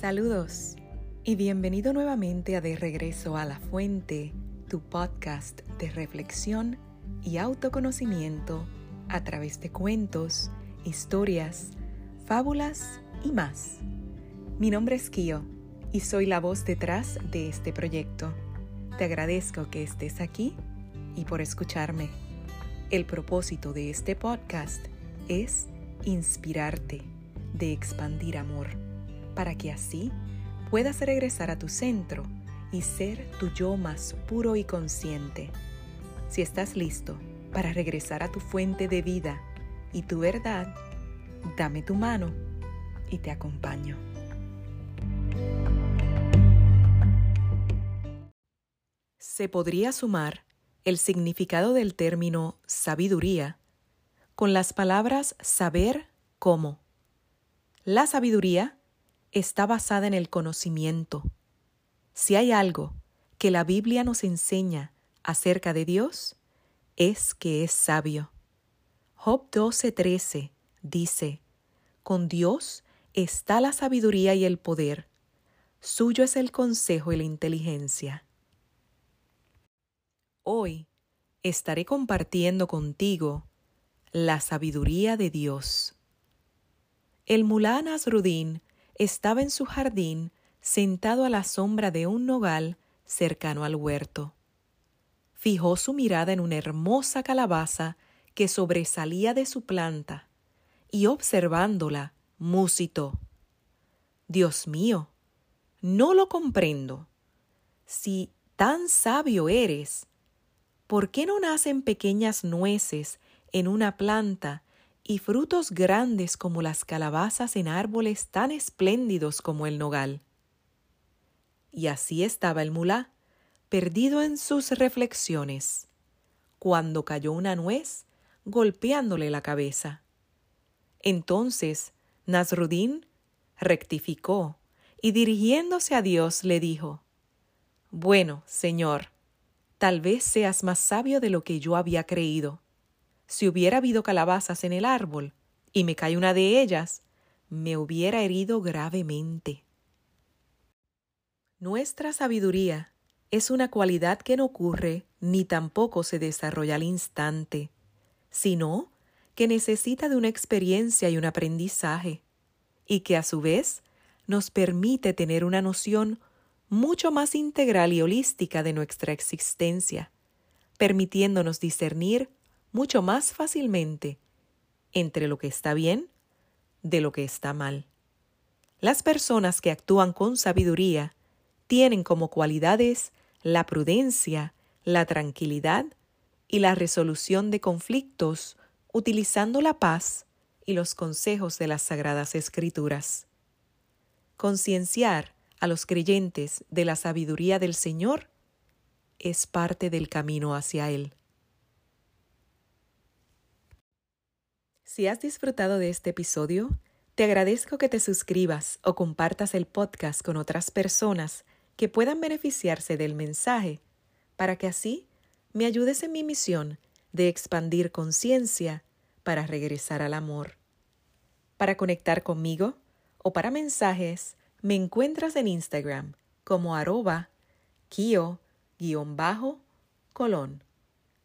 Saludos y bienvenido nuevamente a De Regreso a la Fuente, tu podcast de reflexión y autoconocimiento a través de cuentos, historias, fábulas y más. Mi nombre es Kio y soy la voz detrás de este proyecto. Te agradezco que estés aquí y por escucharme. El propósito de este podcast es inspirarte de expandir amor para que así puedas regresar a tu centro y ser tu yo más puro y consciente. Si estás listo para regresar a tu fuente de vida y tu verdad, dame tu mano y te acompaño. Se podría sumar el significado del término sabiduría con las palabras saber cómo. La sabiduría está basada en el conocimiento. Si hay algo que la Biblia nos enseña acerca de Dios, es que es sabio. Job 12:13 dice, Con Dios está la sabiduría y el poder, suyo es el consejo y la inteligencia. Hoy estaré compartiendo contigo la sabiduría de Dios. El mulá Nasrudin estaba en su jardín sentado a la sombra de un nogal cercano al huerto. Fijó su mirada en una hermosa calabaza que sobresalía de su planta y observándola, musitó. Dios mío, no lo comprendo. Si tan sabio eres, ¿por qué no nacen pequeñas nueces en una planta y frutos grandes como las calabazas en árboles tan espléndidos como el nogal. Y así estaba el mulá, perdido en sus reflexiones, cuando cayó una nuez golpeándole la cabeza. Entonces Nasrudín rectificó y dirigiéndose a Dios le dijo, Bueno, Señor, tal vez seas más sabio de lo que yo había creído si hubiera habido calabazas en el árbol y me cae una de ellas, me hubiera herido gravemente. Nuestra sabiduría es una cualidad que no ocurre ni tampoco se desarrolla al instante, sino que necesita de una experiencia y un aprendizaje, y que a su vez nos permite tener una noción mucho más integral y holística de nuestra existencia, permitiéndonos discernir mucho más fácilmente entre lo que está bien de lo que está mal. Las personas que actúan con sabiduría tienen como cualidades la prudencia, la tranquilidad y la resolución de conflictos utilizando la paz y los consejos de las sagradas escrituras. Concienciar a los creyentes de la sabiduría del Señor es parte del camino hacia Él. Si has disfrutado de este episodio, te agradezco que te suscribas o compartas el podcast con otras personas que puedan beneficiarse del mensaje, para que así me ayudes en mi misión de expandir conciencia para regresar al amor. Para conectar conmigo o para mensajes, me encuentras en Instagram como arroba kio-colón.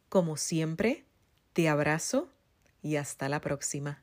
Como siempre, te abrazo y hasta la próxima.